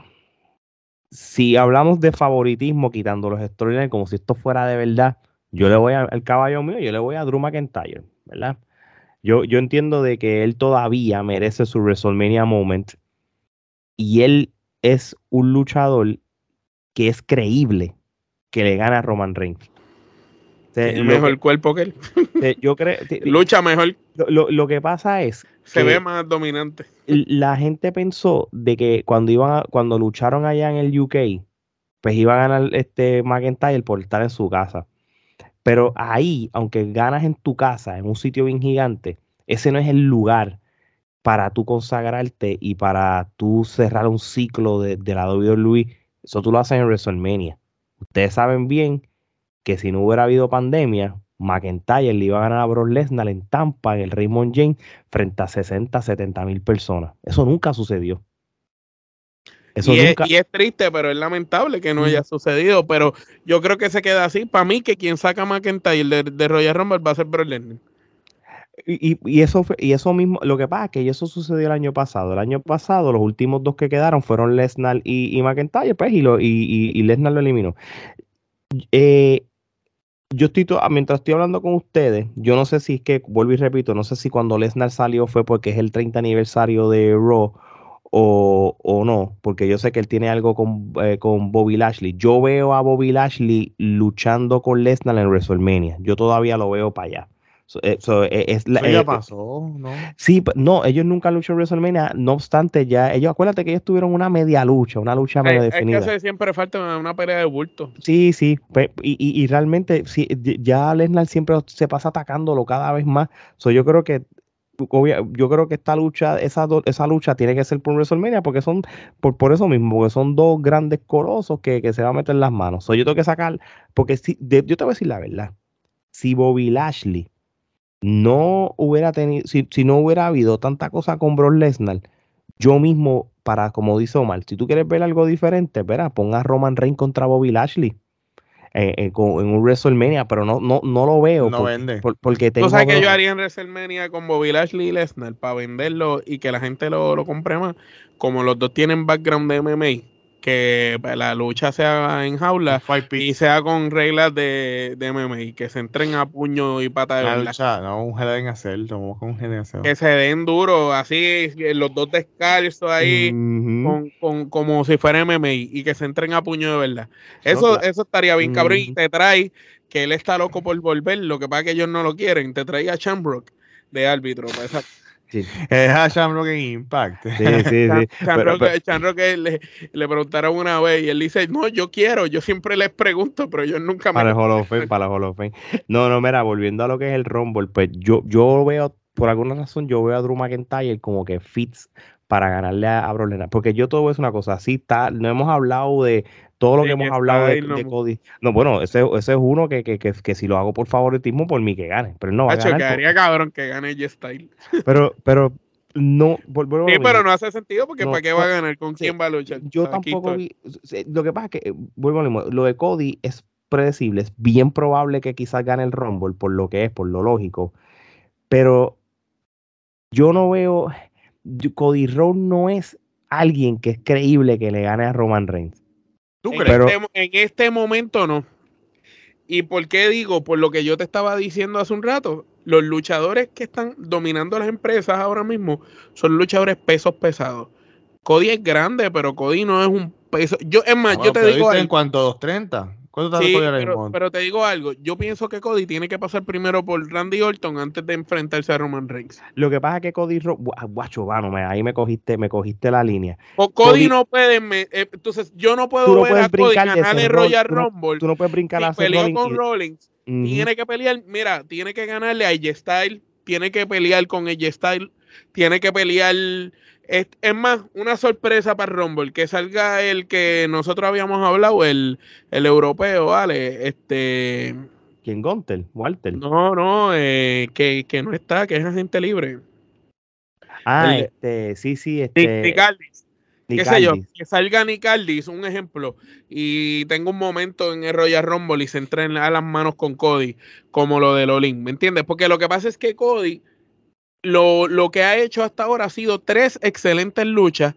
Si hablamos de favoritismo, quitando los storylines, como si esto fuera de verdad, yo le voy al caballo mío, yo le voy a Drew McIntyre, ¿verdad? Yo, yo entiendo de que él todavía merece su WrestleMania moment y él es un luchador que es creíble que le gana a Roman Reigns. Tiene mejor que, cuerpo que él. yo creo. Lucha mejor. Lo, lo, que pasa es. Se ve más dominante. La gente pensó de que cuando iban a, cuando lucharon allá en el UK, pues iba a ganar este McIntyre por estar en su casa. Pero ahí, aunque ganas en tu casa, en un sitio bien gigante, ese no es el lugar para tú consagrarte y para tú cerrar un ciclo de, de la WWE. Eso tú lo haces en WrestleMania. Ustedes saben bien que si no hubiera habido pandemia, McIntyre le iba a ganar a Brock Lesnar en Tampa, en el Raymond James, frente a 60, 70 mil personas. Eso nunca sucedió. Eso y, nunca... Es, y, es, triste, pero es lamentable que no haya sucedido. Pero yo creo que se queda así. Para mí, que quien saca a McIntyre de, de Royal Rumble va a ser Brock Lesnar. Y, y, eso, y eso mismo, lo que pasa es que eso sucedió el año pasado. El año pasado, los últimos dos que quedaron fueron Lesnar y, y McIntyre, pues, y, lo, y, y Lesnar lo eliminó. Eh, yo estoy, to- mientras estoy hablando con ustedes, yo no sé si es que, vuelvo y repito, no sé si cuando Lesnar salió fue porque es el 30 aniversario de Raw o, o no, porque yo sé que él tiene algo con, eh, con Bobby Lashley. Yo veo a Bobby Lashley luchando con Lesnar en WrestleMania. Yo todavía lo veo para allá. So, eh, so, eh, es la- ya eh, pasó, ¿no? Sí, no, ellos nunca luchan en WrestleMania, no obstante, ya, ellos, acuérdate que ellos tuvieron una media lucha, una lucha medio Es, es que definida. siempre falta una, una pelea de bulto. Sí, sí, y, y- y realmente sí, ya Lesnar siempre se pasa atacándolo cada vez más. So, yo creo que yo creo que esta lucha, esa, esa lucha tiene que ser por WrestleMania porque son, por, por eso mismo, porque son dos grandes colosos que, que se van a meter las manos. So, yo tengo que sacar, porque si, de- yo te voy a decir la verdad, si Bobby Lashley no hubiera tenido, si, si no hubiera habido tanta cosa con Brock Lesnar, yo mismo, para, como dice Omar, si tú quieres ver algo diferente, verá, ponga a Roman Reigns contra Bobby Lashley eh, eh, con- en un WrestleMania, pero no, no, no lo veo. No porque, vende. por- porque tengo Tú sabes que yo haría en WrestleMania con Bobby Lashley y Lesnar para venderlo y que la gente lo, lo compre más. Como los dos tienen background de MMA, que pues, la lucha sea en jaula y sea con reglas de, de MMA, que se entren a puño y pata de verdad. lucha, no, un Hell in a Cell. Que se den duro, así, los dos descalzos ahí. Con, con- como si fuera MMA y que se entren a puño de verdad. No, Eso, eso estaría bien, cabrón. Y te trae que él está loco por volver. Lo que pasa es que ellos no lo quieren. Te trae a Shamrock de árbitro. para esa- Sí, Es a Shamrock en Impact. sí, sí, sí. Shamrock, pero- Shamrock, eh, le, le preguntaron una vez y él dice: No, yo quiero. Yo siempre les pregunto, pero ellos nunca me. Para el Hall of Fame, para el Hall of Fame. No, no, mira, volviendo a lo que es el Rumble, pues yo, yo veo, por alguna razón, yo veo a Drew McIntyre como que fits para ganarle a, a. Porque yo todo es una cosa, así está, no hemos hablado de todo lo que hemos hablado de. Cody. No, bueno, ese, ese es uno que, que, que, que si lo hago por favoritismo, por mí que gane. Pero no va a ganar. quedaría cabrón que gane G-Style. pero, pero no, Sí, pero no hace sentido porque No, ¿para qué va a ganar? ¿Con sí, quién va a luchar? Yo tampoco vi. Lo que pasa es que, vuelvo a lo mismo, lo de Cody es predecible, es bien probable que quizás gane el Rumble por lo que es, por lo lógico. Pero yo no veo. Cody Rhodes no es alguien que es creíble que le gane a Roman Reigns. ¿Tú En, crees? Pero- este, en este momento no. ¿Y por qué digo? Por lo que yo te estaba diciendo hace un rato. Los luchadores que están dominando las empresas ahora mismo son luchadores pesos pesados. Cody es grande, pero Cody no es un peso. Yo, es más, Bueno, yo te digo ¿viste en cuanto a 230. ¿Cuánto está Sí, Cody ahora pero, pero te digo algo. Yo pienso que Cody tiene que pasar primero por Randy Orton antes de enfrentarse a Roman Reigns. Lo que pasa es que Cody Guacho, mano, me- ahí me cogiste, me cogiste la línea. O Cody, Cody- no puede. me- eh, entonces, yo no puedo no ver a Cody brincar de Royal tú no- Rumble. Tú no puedes brincar a peleó con y- Rollins. Tiene que pelear, mira, tiene que ganarle a AJ Style, tiene que pelear con AJ Style, tiene que pelear. Es, es más, una sorpresa para Rumble, que salga el que nosotros habíamos hablado, el, el europeo, ¿vale? Este. ¿Quién? Gunter, Walter. No, no, eh, que, que no está, que es agente libre. ah, el- este, sí, sí, este. Nick Aldis. qué sé yo, que salga Nick Aldis, un ejemplo, y tenga un momento en el Royal Rumble y se entre en- a las manos con Cody, como lo de Lolin, ¿me entiendes? Porque lo que pasa es que Cody, lo, lo que ha hecho hasta ahora ha sido tres excelentes luchas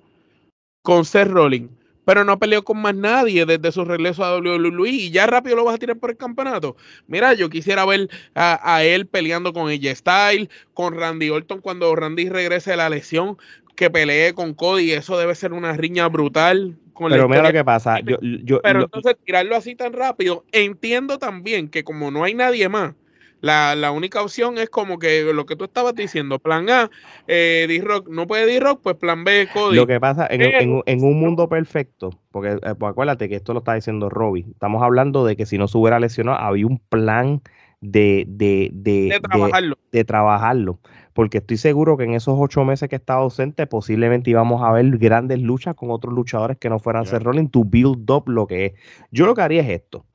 con Seth Rollins, pero no peleó con más nadie desde su regreso a WWE y ya rápido lo vas a tirar por el campeonato. Mira, yo quisiera ver a, a él peleando con AJ Styles, con Randy Orton cuando Randy regrese de la lesión, que pelee con Cody, eso debe ser una riña brutal. Con Pero mira lo que pasa. Dime. Yo, yo, pero lo- entonces tirarlo así tan rápido, entiendo también que como no hay nadie más, la, la única opción es como que lo que tú estabas diciendo, plan A, eh, D-Rock, no puede D-Rock, pues plan B, Cody. Lo que pasa, en, en- un mundo perfecto, porque eh, pues acuérdate que esto lo está diciendo Robbie, estamos hablando de que si no se hubiera lesionado, había un plan de, de, de, de trabajarlo. de trabajarlo. Porque estoy seguro que en esos ocho meses que estaba ausente, posiblemente íbamos a ver grandes luchas con otros luchadores que no fueran Ya. Seth Rollins to build up lo que es. Yo lo que haría es esto.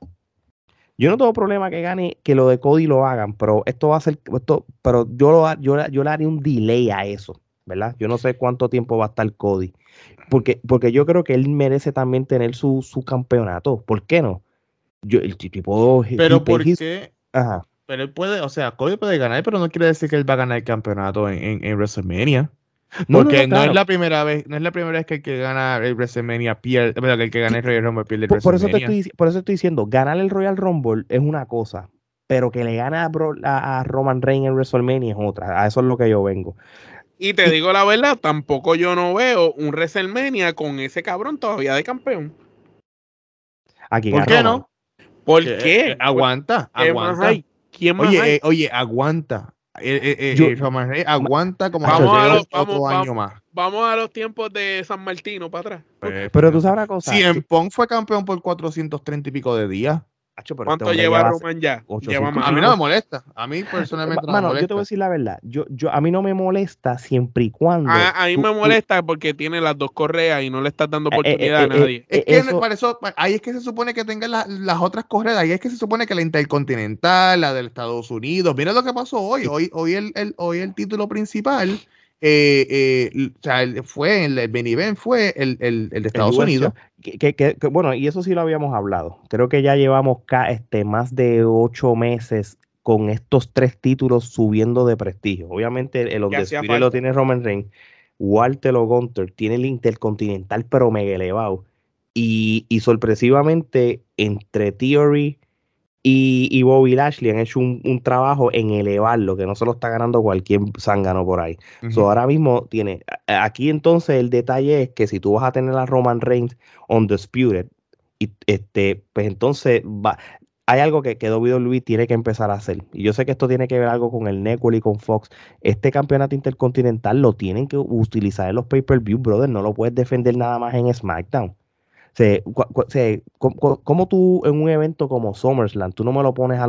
Yo no tengo problema que gane, que lo de Cody lo hagan, pero esto va a ser, esto, pero yo, lo, yo, le- yo le haría un delay a eso, ¿verdad? Yo no sé cuánto tiempo va a estar Cody, porque, porque yo creo que él merece también tener su, su campeonato. ¿Por qué no? Yo, el tipo. Pero ¿por qué? Ajá. Pero él puede, o sea, Cody puede ganar, pero no quiere decir que él va a ganar el campeonato en, en, en WrestleMania. No, Porque no, no, claro. es la primera vez, no es la primera vez que el que gana el WrestleMania pierde, bueno, que el que gana el Royal Rumble pierde el Por, por eso te WrestleMania. estoy, por eso estoy diciendo, ganar el Royal Rumble es una cosa, pero que le gane a, a, Roman Reigns en WrestleMania es otra. A eso es lo que yo vengo. Y te digo la verdad, tampoco yo no veo un WrestleMania con ese cabrón todavía de campeón. Aquí ¿Por qué no? ¿Por qué? Aguanta, aguanta. ¿Quién más oye, hay? Eh, oye, aguanta. Eh, eh, Roman Reigns aguanta como vamos a los, otro vamos, año más. Vamos a los tiempos de San Martino para atrás. Pues, pero tú sabes una cosa. Si en Pong fue campeón por 430 y pico de días. ¿Cuánto este lleva Roman ya? a mí no me molesta. A mí personalmente no me molesta. yo te voy a decir la verdad. Yo, yo, a mí no me molesta siempre y cuando. A, mí me molesta porque tiene las dos correas y no le estás dando eh, eh, oportunidad a eh, nadie. es que para eso, ahí es que se supone que tengan las otras correas. Ahí es que se supone que la Intercontinental, la del Estados Unidos. Mira lo que pasó hoy. Hoy, hoy, el, el, hoy el título principal eh, eh, o sea, fue el, el fue el, el, de Estados Unidos. Que, bueno, y eso sí lo habíamos hablado. Creo que ya llevamos este, más de ocho meses con estos tres títulos subiendo de prestigio. Obviamente el Undisputed lo tiene Roman Reigns, Walter o Gunter tiene el Intercontinental pero mega elevado. Y, y sorpresivamente entre Theory, y, Bobby Lashley han hecho un, trabajo en elevarlo, que no se lo está ganando cualquier zángano por ahí. ahora mismo tiene, aquí entonces el detalle es que si tú vas a tener a Roman Reigns on Disputed, y este, pues entonces va, hay algo que, que WWE tiene que empezar a hacer. Y yo sé que esto tiene que ver algo con el Network y con Fox. Este campeonato intercontinental lo tienen que utilizar en los pay-per-view, brother. No lo puedes defender nada más en SmackDown se, como tú en un evento como SummerSlam, tú no me lo pones a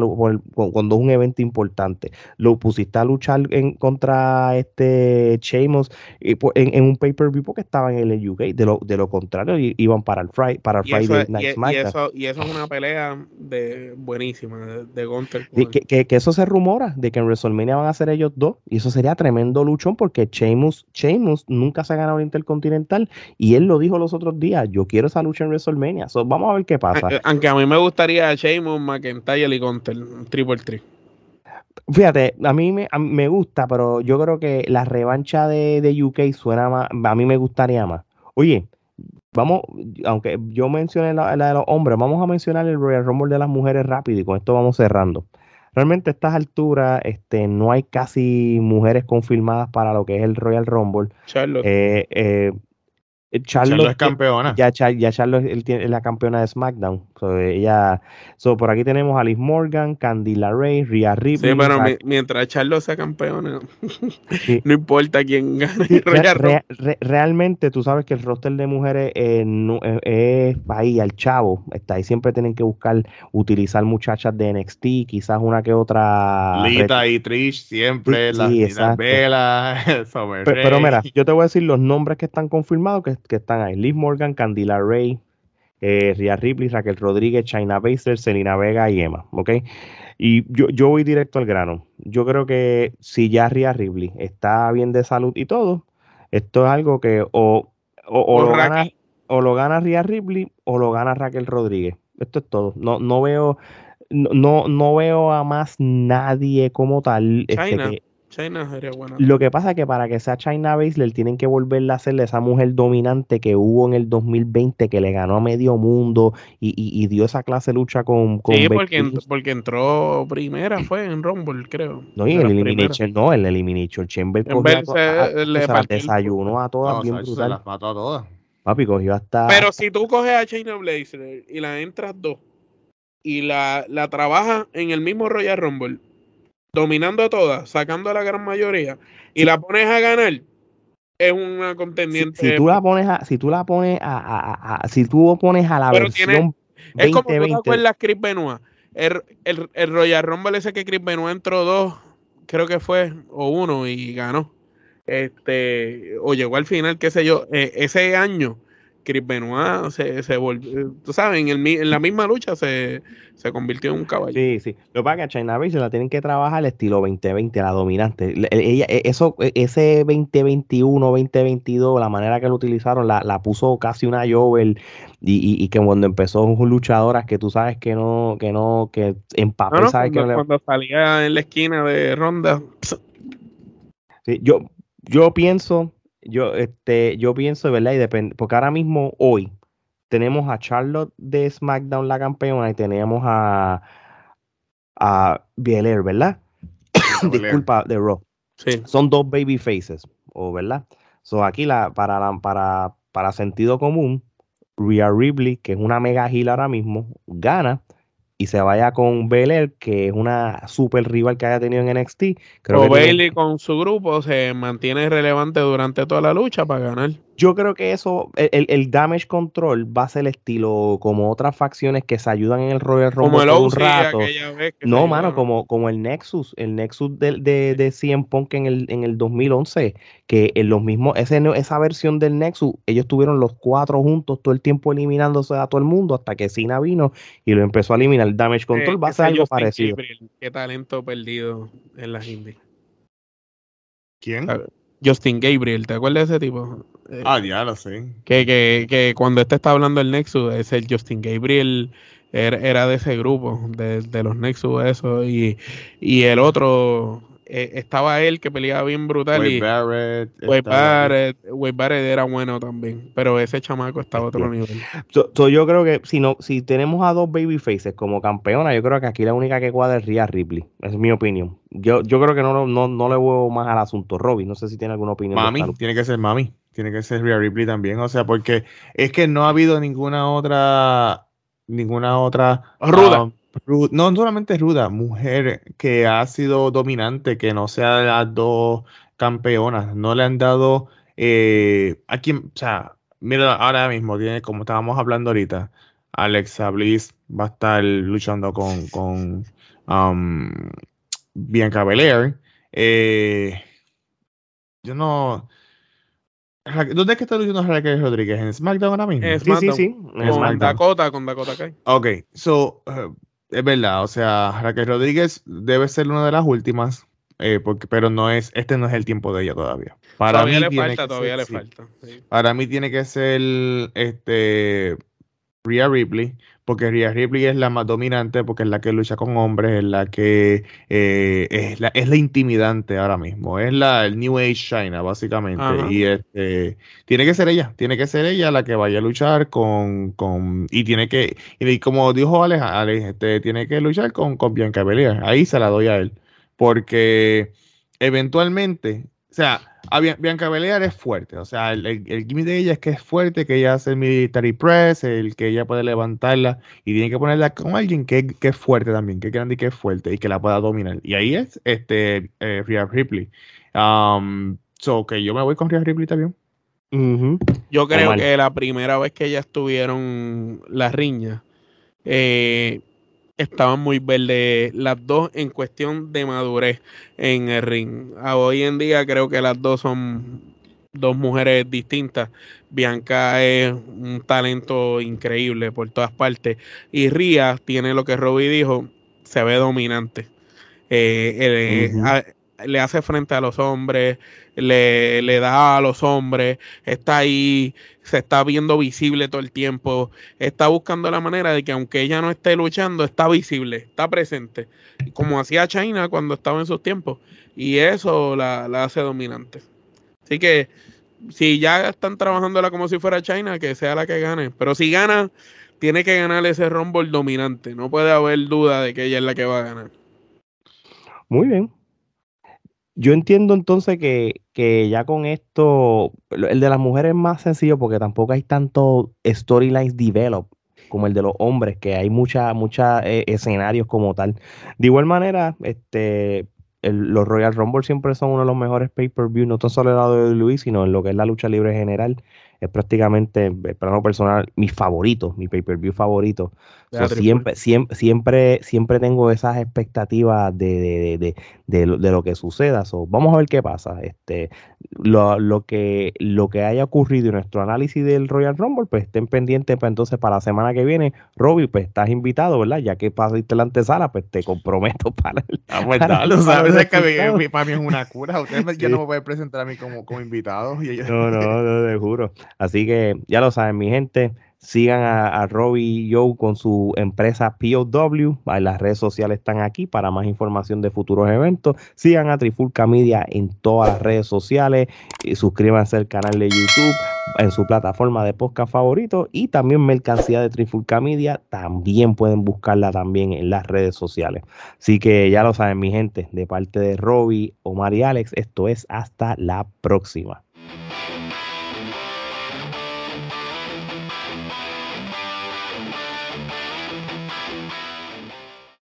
cuando es un evento importante, lo pusiste a luchar en contra este Sheamus en, un pay-per-view porque estaban en el UK, de lo, de lo contrario iban para el, Friday, para el Friday Night y, eso, y eso es una pelea de buenísima de, de Que, que, eso se rumora, de que en WrestleMania van a ser ellos dos, y eso sería tremendo luchón porque Sheamus, Sheamus nunca se ha ganado el Intercontinental y él lo dijo los otros días, yo quiero esa lucha en WrestleMania. vamos a ver qué pasa. Aunque a mí me gustaría Sheamus, McIntyre y Gunter, triple triple. Fíjate, a mí me, gusta, pero yo creo que la revancha de, de, UK suena más, a mí me gustaría más. Oye, vamos, aunque yo mencioné la, de los hombres, vamos a mencionar el Royal Rumble de las mujeres rápido y con esto vamos cerrando. Realmente a estas alturas este, no hay casi mujeres confirmadas para lo que es el Royal Rumble. Charlotte. Eh, eh, eh, Charlotte, es campeona. Ya, ya Charlotte es la campeona de SmackDown. ella, so, por aquí tenemos a Liz Morgan, Candy Ray, Rhea Ripley. Sí, pero mientras Charlotte sea campeona, no importa quién gane. realmente tú sabes que el roster de mujeres eh, eh, es ahí al chavo. Está ahí siempre tienen que buscar utilizar muchachas de NXT, quizás una que otra. Lita y Trish siempre, sí, las Vela, pero, pero mira, yo te voy a decir los nombres que están confirmados que que están ahí. Liz Morgan, Candila Ray, eh, Ria Ripley, Raquel Rodríguez, China Baser, Selena Vega y Emma, ¿ok? Y yo, yo voy directo al grano. Yo creo que si ya Ria Ripley está bien de salud y todo, esto es algo que o, o, lo, gana, o lo gana Ria Ripley o lo gana Raquel Rodríguez. Esto es todo. No, no veo, no, no veo a más nadie como tal. Este, China sería buena. Lo que pasa es que para que sea China Baszler tienen que volverle a hacerle esa mujer dominante que hubo en el 2020 que le ganó a medio mundo y, dio esa clase de lucha con, con Sí, porque, entró primera, fue en Rumble, creo. No, y el Elimination, no, el Elimination Chamber cogió a, le desayunó a todas bien brutal. Se las mató a todas. Papi, cogió hasta... Pero si tú coges a China Blazer y la entras dos y la, la trabajas en el mismo Royal Rumble dominando a todas, sacando a la gran mayoría, y la pones a ganar, es una contendiente. Si, tú la pones a, si tú la pones a, si tú pones a la versión es como tú te acuerdas Chris Benoit, el, el, el, Royal Rumble ese que Chris Benoit entró dos, creo que fue, o uno, y ganó. Este, o llegó al final, qué sé yo, eh, ese año Chris Benoit se, se volvió, tú sabes, en, el, en la misma lucha se, se, convirtió en un caballo. Sí, sí. Lo que pasa es que a China se la tienen que trabajar el estilo 2020, la dominante. Ella, e, eso, e, ese 2021, 2022, la manera que lo utilizaron, la, la puso casi una Jovel y, y, que cuando empezó luchadoras que tú sabes que no, que no, que en papel sabes cuando, que cuando salía en la esquina de Ronda. Sí, yo, yo pienso yo, este, yo pienso, ¿verdad? Y depende, porque ahora mismo, hoy, tenemos a Charlotte de SmackDown la campeona y tenemos a, a Belair, ¿verdad? Disculpa, de Raw. Sí. Son dos baby faces, ¿o verdad? So aquí la, para, la- para, para sentido común, Rhea Ripley, que es una mega heel ahora mismo, gana y se vaya con Belair, que es una super rival que haya tenido en NXT. Creo o que tiene- Bailey con su grupo se mantiene relevante durante toda la lucha para ganar. Yo creo que eso, el, el- el damage control va a ser estilo como otras facciones que se ayudan en el Royal Rumble Como el un rato. vez que No, mano, como, como el Nexus, el Nexus de, de, de CM Punk en el, en el 2011, que en los mismos, ese, esa versión del Nexus, ellos tuvieron los cuatro juntos todo el tiempo eliminándose a todo el mundo hasta que Cena vino y lo empezó a eliminar. El damage control Eh, va a ser algo parecido. Gabriel, qué talento perdido en las indies. ¿Quién? Ah, Justin Gabriel, ¿te acuerdas de ese tipo? Eh, Ah, ya lo sé. que, que, que cuando este está hablando del Nexus, es el Justin Gabriel, era, era de ese grupo, de, de los Nexus, eso, y, y el otro, eh, estaba él que peleaba bien brutal, Wade y Barrett. Wade Barrett, Wade Barrett era bueno también, pero ese chamaco estaba a otro nivel. So- so yo creo que si no, si tenemos a dos baby faces como campeona, yo creo que aquí la única que cuadra es Rhea Ripley. Es mi opinión. Yo, yo creo que no, no, no le veo más al asunto. Robbie, no sé si tiene alguna opinión. Mami, tiene que ser Mami. Tiene que ser Rhea Ripley también. O sea, porque es que no ha habido ninguna otra. Ninguna otra. Ruda. um, no, solamente ruda, mujer que ha sido dominante, que no sea de las dos campeonas. No le han dado. Eh, a quien, o sea, mira, ahora mismo tiene, como estábamos hablando ahorita, Alexa Bliss va a estar luchando con, con um, Bianca Belair. Eh, yo no. ¿Dónde es que está luchando Raquel Rodríguez? ¿En SmackDown ahora mismo? Sí, sí, SmackDown. sí. Con SmackDown. Dakota, con Dakota Kai. Ok, so, uh, es verdad, o sea, Raquel Rodríguez debe ser una de las últimas, eh, porque, pero no es, este no es el tiempo de ella todavía. Para todavía mí le tiene falta, todavía ser- le sí, falta. sí. Para mí tiene que ser este Rhea Ripley, porque Rhea Ripley es la más dominante, porque es la que lucha con hombres, es la que eh, es, la, es la intimidante ahora mismo, es la el New Age China, básicamente. Ajá. Y este tiene que ser ella, tiene que ser ella la que vaya a luchar con, con y tiene que, y como dijo Alex, Alex, este, tiene que luchar con, con Bianca Belair. Ahí se la doy a él. Porque eventualmente, o sea, a Bianca Belair es fuerte. O sea, el, el, el gimmick de ella es que es fuerte, que ella hace el military press, el que ella puede levantarla y tiene que ponerla con alguien que, que es fuerte también, que es grande y que es fuerte y que la pueda dominar. Y ahí es este eh, Rhea Ripley. Um, so, que yo me voy con Rhea Ripley también. Ujú. Yo creo que la primera vez que ellas tuvieron la riña, eh, estaban muy verdes las dos en cuestión de madurez en el ring. A hoy en día creo que las dos son dos mujeres distintas. Bianca es un talento increíble por todas partes y Ria tiene lo que Robbie dijo, se ve dominante. Eh, eh, a- le hace frente a los hombres, le, le da a los hombres, está ahí, se está viendo visible todo el tiempo, está buscando la manera de que aunque ella no esté luchando, está visible, está presente, como hacía China cuando estaba en sus tiempos, y eso la, la hace dominante. Así que si ya están trabajándola como si fuera China, que sea la que gane, pero si gana, tiene que ganar ese Rumble dominante, no puede haber duda de que ella es la que va a ganar. Muy bien. Yo entiendo entonces que, que ya con esto, el de las mujeres es más sencillo porque tampoco hay tanto storylines develop como el de los hombres, que hay muchos mucha, eh, escenarios como tal. De igual manera, este, los Royal Rumble siempre son uno de los mejores pay-per-view, no tan solo en la de Luis, sino en lo que es la lucha libre general. Es prácticamente, en plano personal, mi favorito, mi pay-per-view favorito. So, siempre, siempre, siempre, siempre tengo esas expectativas de, de, de, de, lo, de lo que suceda. So, vamos a ver qué pasa. Este, lo, lo, que, lo que haya ocurrido en nuestro análisis del Royal Rumble, pues estén pendientes pues, entonces para la semana que viene. Robbie, pues estás invitado, ¿verdad? Ya que pasaste la antesala, pues te comprometo para el, Ah, pues Para- para que para mí es una cura. Ustedes me- ya Sí. no me pueden presentar a mí como, como invitado. Y No, no, no, te juro. Así que ya lo saben, mi gente. Sigan a, a Robbie y Joe con su empresa POW. Las redes sociales están aquí para más información de futuros eventos. Sigan a Trifulca Media en todas las redes sociales. Y suscríbanse al canal de YouTube en su plataforma de podcast favorito. Y también mercancía de Trifulca Media. También pueden buscarla también en las redes sociales. Así que ya lo saben, mi gente, de parte de Robbie, Omar y Alex, esto es hasta la próxima.